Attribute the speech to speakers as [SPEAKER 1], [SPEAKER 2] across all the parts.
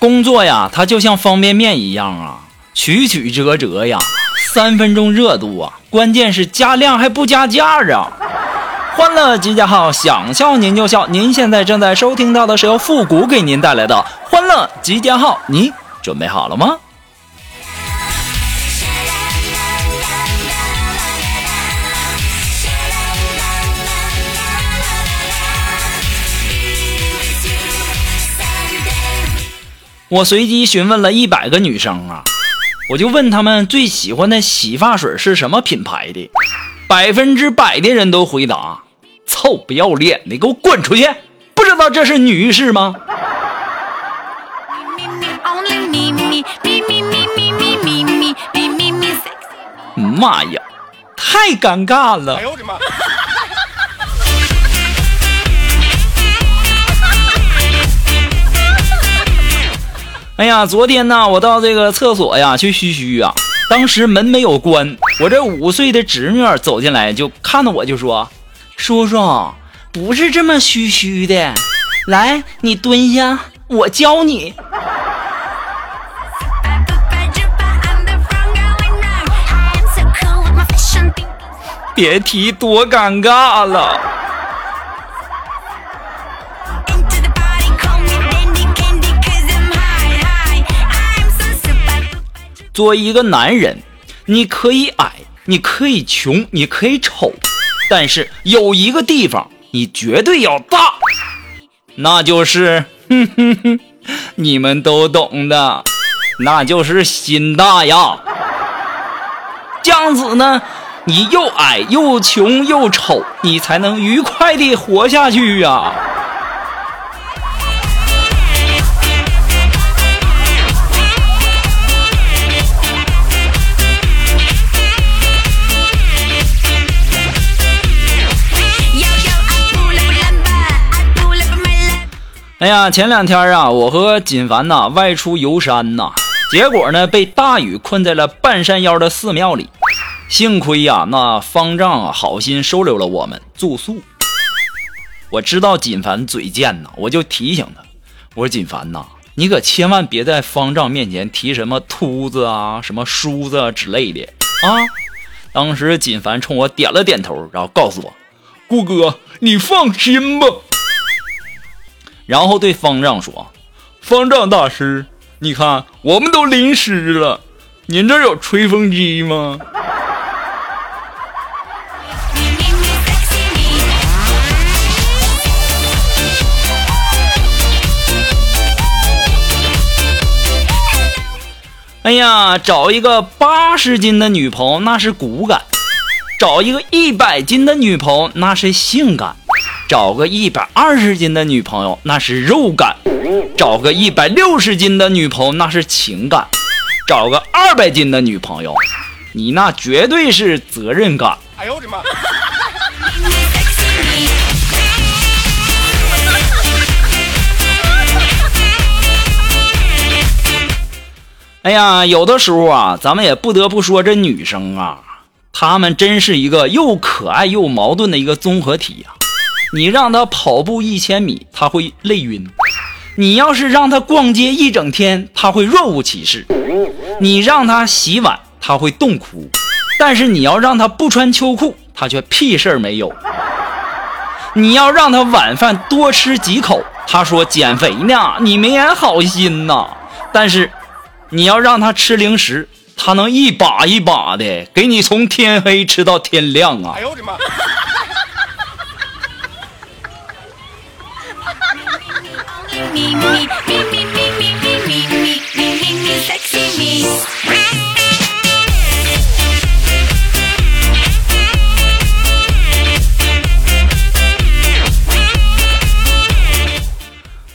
[SPEAKER 1] 工作呀，它就像方便面一样啊，曲曲折折呀，三分钟热度啊，关键是加量还不加价啊！欢乐集结号，想笑您就笑。您现在正在收听到的是由复古给您带来的欢乐集结号，你准备好了吗？我随机询问了一百个女生啊，我就问她们最喜欢的洗发水是什么品牌的，百分之百的人都回答：臭不要脸的，给我滚出去！不知道这是女士吗？妈呀，太尴尬了！哎呦我的妈！哎呀，昨天呢，我到这个厕所呀去嘘嘘啊，当时门没有关，我这五岁的侄女走进来就看到我就说：“叔叔不是这么嘘嘘的，来你蹲下，我教你。”别提多尴尬了。作为一个男人，你可以矮，你可以穷，你可以丑，但是有一个地方你绝对要大，那就是，哼哼哼，你们都懂的，那就是心大呀。这样子呢，你又矮又穷又丑，你才能愉快的活下去呀。呀，前两天啊，我和锦凡呐外出游山呐，结果呢被大雨困在了半山腰的寺庙里。幸亏呀，那方丈啊好心收留了我们住宿。我知道锦凡嘴贱呐，我就提醒他，我说锦凡呐，你可千万别在方丈面前提什么秃子啊、什么梳子之类的啊。当时锦凡冲我点了点头，然后告诉我，顾哥，你放心吧。然后对方丈说：“方丈大师，你看我们都淋湿了，您这有吹风机吗？”哎呀，找一个八十斤的女朋友那是骨感，找一个一百斤的女朋友那是性感。找个一百二十斤的女朋友那是肉感，找个一百六十斤的女朋友那是情感，找个二百斤的女朋友，你那绝对是责任感。哎呦我的妈！哎呀，有的时候啊，咱们也不得不说这女生啊，她们真是一个又可爱又矛盾的一个综合体呀。你让他跑步一千米，他会累晕；你要是让他逛街一整天，他会若无其事；你让他洗碗，他会冻哭；但是你要让他不穿秋裤，他却屁事儿没有。你要让他晚饭多吃几口，他说减肥呢，你没安好心呐。但是你要让他吃零食，他能一把一把的给你从天黑吃到天亮啊！哎呦我的妈！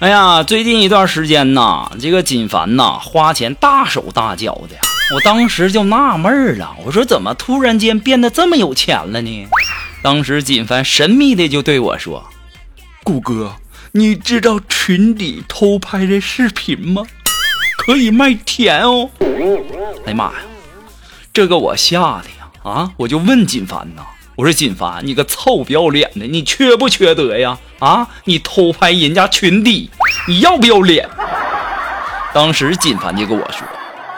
[SPEAKER 1] 哎呀，最近一段时间呐，这个锦凡呐，花钱大手大脚的。我当时就纳闷了，我说怎么突然间变得这么有钱了呢？当时锦凡神秘的就对我说：“
[SPEAKER 2] 顾哥，你知道群里偷拍的视频吗？可以卖钱哦！”
[SPEAKER 1] 哎呀妈呀，这个我吓的呀！啊，我就问锦凡呐，我说锦凡，你个臭不要脸的，你缺不缺德呀？啊，你偷拍人家群底，你要不要脸？当时锦凡就跟我说。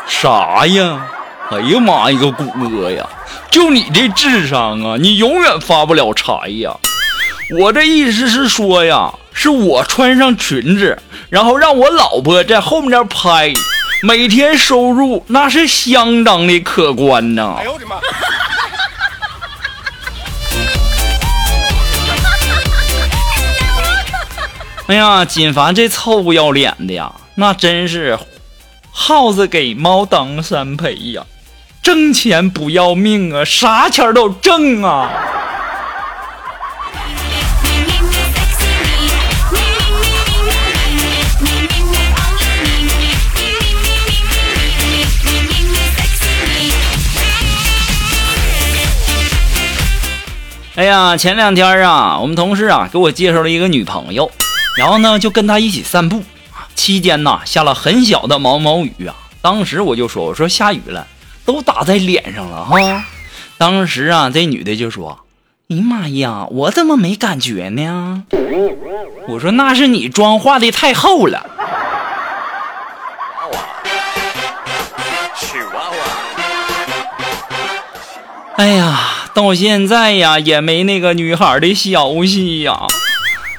[SPEAKER 2] 啥呀？哎呀妈呀，一个谷歌呀！就你这智商啊，你永远发不了财呀！我这意思是说呀，是我穿上裙子，然后让我老婆在后面拍，每天收入那是相当的可观呐！哎呦我的妈！
[SPEAKER 1] 哎呀，金凡这臭不要脸的呀，那真是。耗子给猫当三陪呀，挣钱不要命啊，啥钱都挣啊！哎呀，前两天啊，我们同事啊给我介绍了一个女朋友，然后呢就跟她一起散步。期间呐，下了很小的毛毛雨啊。当时我就说：“我说下雨了，都打在脸上了哈。”当时啊，这女的就说：“哎呀妈呀，我怎么没感觉呢？”我说：“那是你妆化的太厚了。”哎呀，到现在呀，也没那个女孩的消息呀。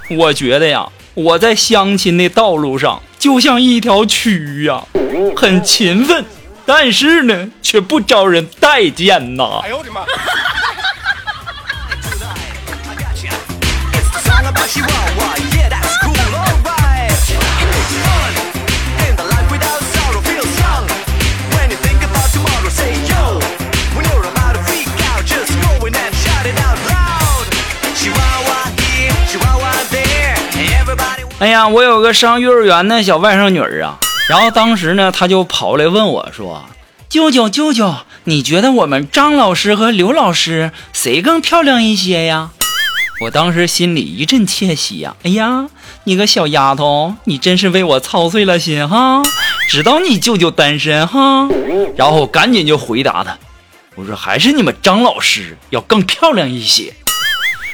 [SPEAKER 1] 我觉得呀。我在相亲的道路上就像一条蛆呀，很勤奋，但是呢，却不招人待见呐。哎呦我的妈！呀，我有个上幼儿园的小外甥女儿啊，然后当时呢，她就跑来问我说：“舅舅，舅舅，你觉得我们张老师和刘老师谁更漂亮一些呀？”我当时心里一阵窃喜呀，哎呀，你个小丫头，你真是为我操碎了心哈！知道你舅舅单身哈，然后赶紧就回答他，我说还是你们张老师要更漂亮一些。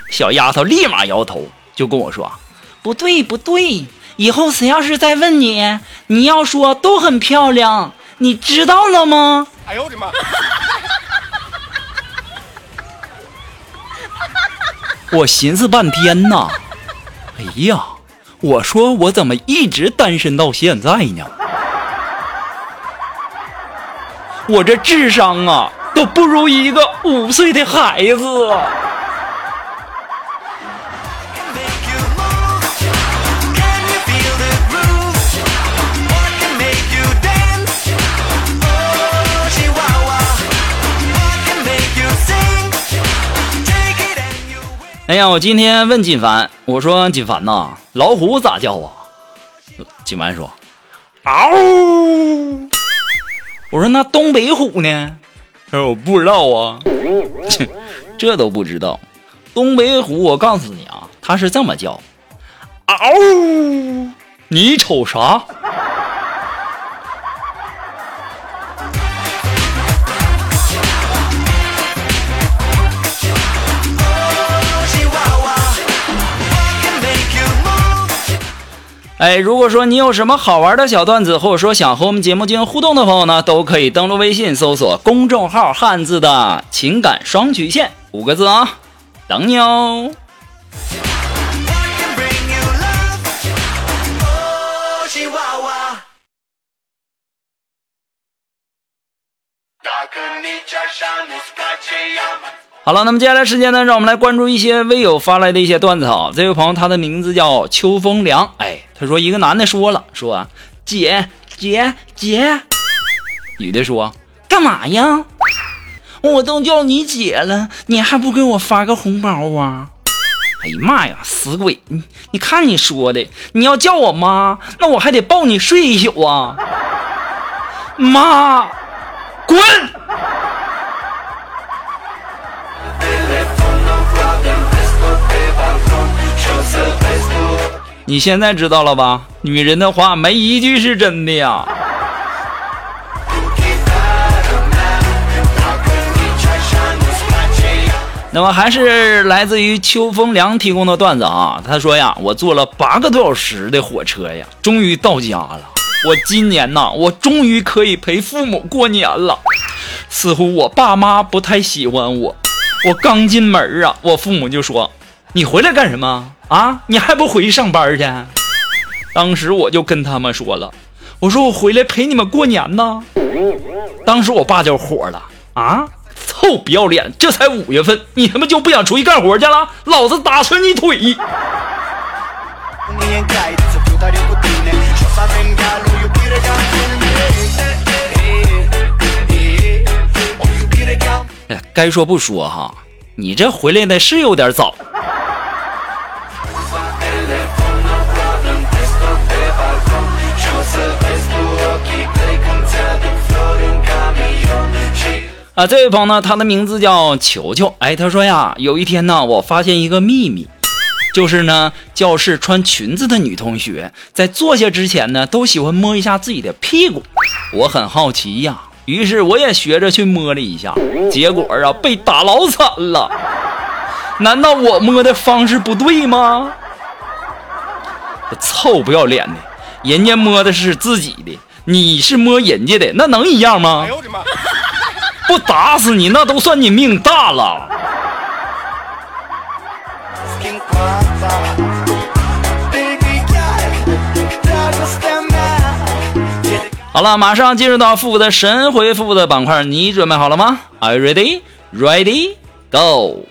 [SPEAKER 1] 小丫头立马摇头，就跟我说。不对不对，以后谁要是再问你，你要说都很漂亮，你知道了吗？哎呦我的妈！我寻思半天呐，哎呀，我说我怎么一直单身到现在呢？我这智商啊，都不如一个五岁的孩子。哎呀，我今天问锦凡，我说锦凡呐，老虎咋叫啊？锦凡说，嗷。我说那东北虎呢？他说我不知道啊。这都不知道，东北虎，我告诉你啊，它是这么叫，嗷。你瞅啥？哎，如果说你有什么好玩的小段子，或者说想和我们节目进行互动的朋友呢，都可以登录微信搜索公众号“汉字的情感双曲线”五个字啊，等你哦。好了，那么接下来时间呢，让我们来关注一些微友发来的一些段子哈。这位朋友他的名字叫秋风凉，哎，他说一个男的说了，说姐姐姐，女的说干嘛呀？我都叫你姐了，你还不给我发个红包啊？哎呀妈呀，死鬼！你你看你说的，你要叫我妈，那我还得抱你睡一宿啊！妈，滚！你现在知道了吧？女人的话没一句是真的呀。那么还是来自于秋风凉提供的段子啊。他说呀，我坐了八个多小时的火车呀，终于到家了。我今年呐，我终于可以陪父母过年了。似乎我爸妈不太喜欢我。我刚进门啊，我父母就说：“你回来干什么？”啊！你还不回去上班去？当时我就跟他们说了，我说我回来陪你们过年呢。当时我爸就火了啊！臭不要脸！这才五月份，你他妈就不想出去干活去了？老子打折你腿！该说不说哈，你这回来的是有点早。啊，这位朋友呢，他的名字叫球球。哎，他说呀，有一天呢，我发现一个秘密，就是呢，教室穿裙子的女同学在坐下之前呢，都喜欢摸一下自己的屁股。我很好奇呀，于是我也学着去摸了一下，结果啊，被打老惨了。难道我摸的方式不对吗？臭不要脸的，人家摸的是自己的，你是摸人家的，那能一样吗？哎呦我的妈！不打死你，那都算你命大了。好了，马上进入到复古的神回复的板块，你准备好了吗？Are you ready? Ready? Go!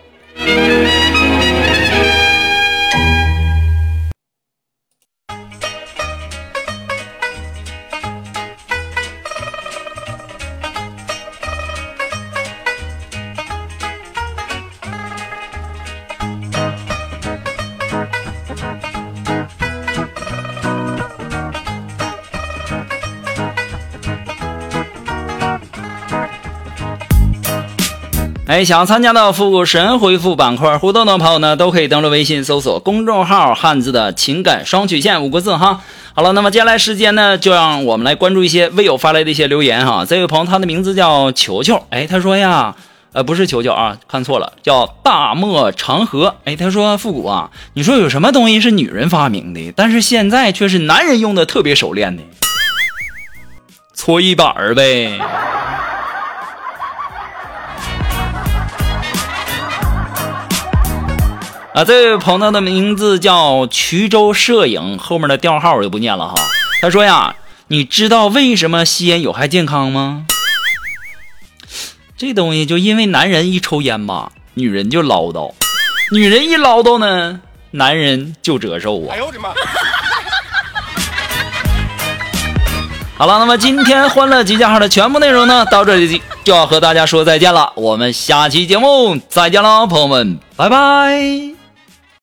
[SPEAKER 1] 哎，想参加到复古神回复板块互动的朋友呢，都可以登录微信搜索公众号“汉字的情感双曲线”五个字哈。好了，那么接下来时间呢，就让我们来关注一些微友发来的一些留言哈。这位朋友他的名字叫球球，哎，他说呀，呃，不是球球啊，看错了，叫大漠长河。哎，他说复古啊，你说有什么东西是女人发明的，但是现在却是男人用的特别熟练的？搓衣板儿呗。啊，这位朋友的名字叫衢州摄影，后面的调号我就不念了哈。他说呀，你知道为什么吸烟有害健康吗？这东西就因为男人一抽烟吧，女人就唠叨；女人一唠叨呢，男人就折寿啊。哎呦我的妈！好了，那么今天欢乐集结号的全部内容呢，到这里就要和大家说再见了。我们下期节目再见喽，朋友们，拜拜。